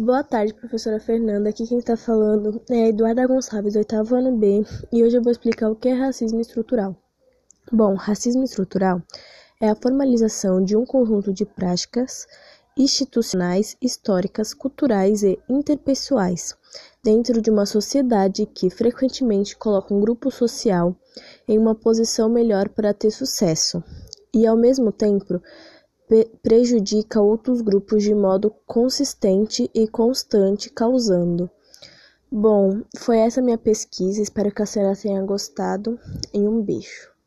Boa tarde, professora Fernanda. Aqui quem está falando é a Eduarda Gonçalves, oitavo ano B, e hoje eu vou explicar o que é racismo estrutural. Bom, racismo estrutural é a formalização de um conjunto de práticas institucionais, históricas, culturais e interpessoais dentro de uma sociedade que frequentemente coloca um grupo social em uma posição melhor para ter sucesso e, ao mesmo tempo, prejudica outros grupos de modo consistente e constante, causando. Bom, foi essa minha pesquisa. Espero que a senhora tenha gostado e um beijo.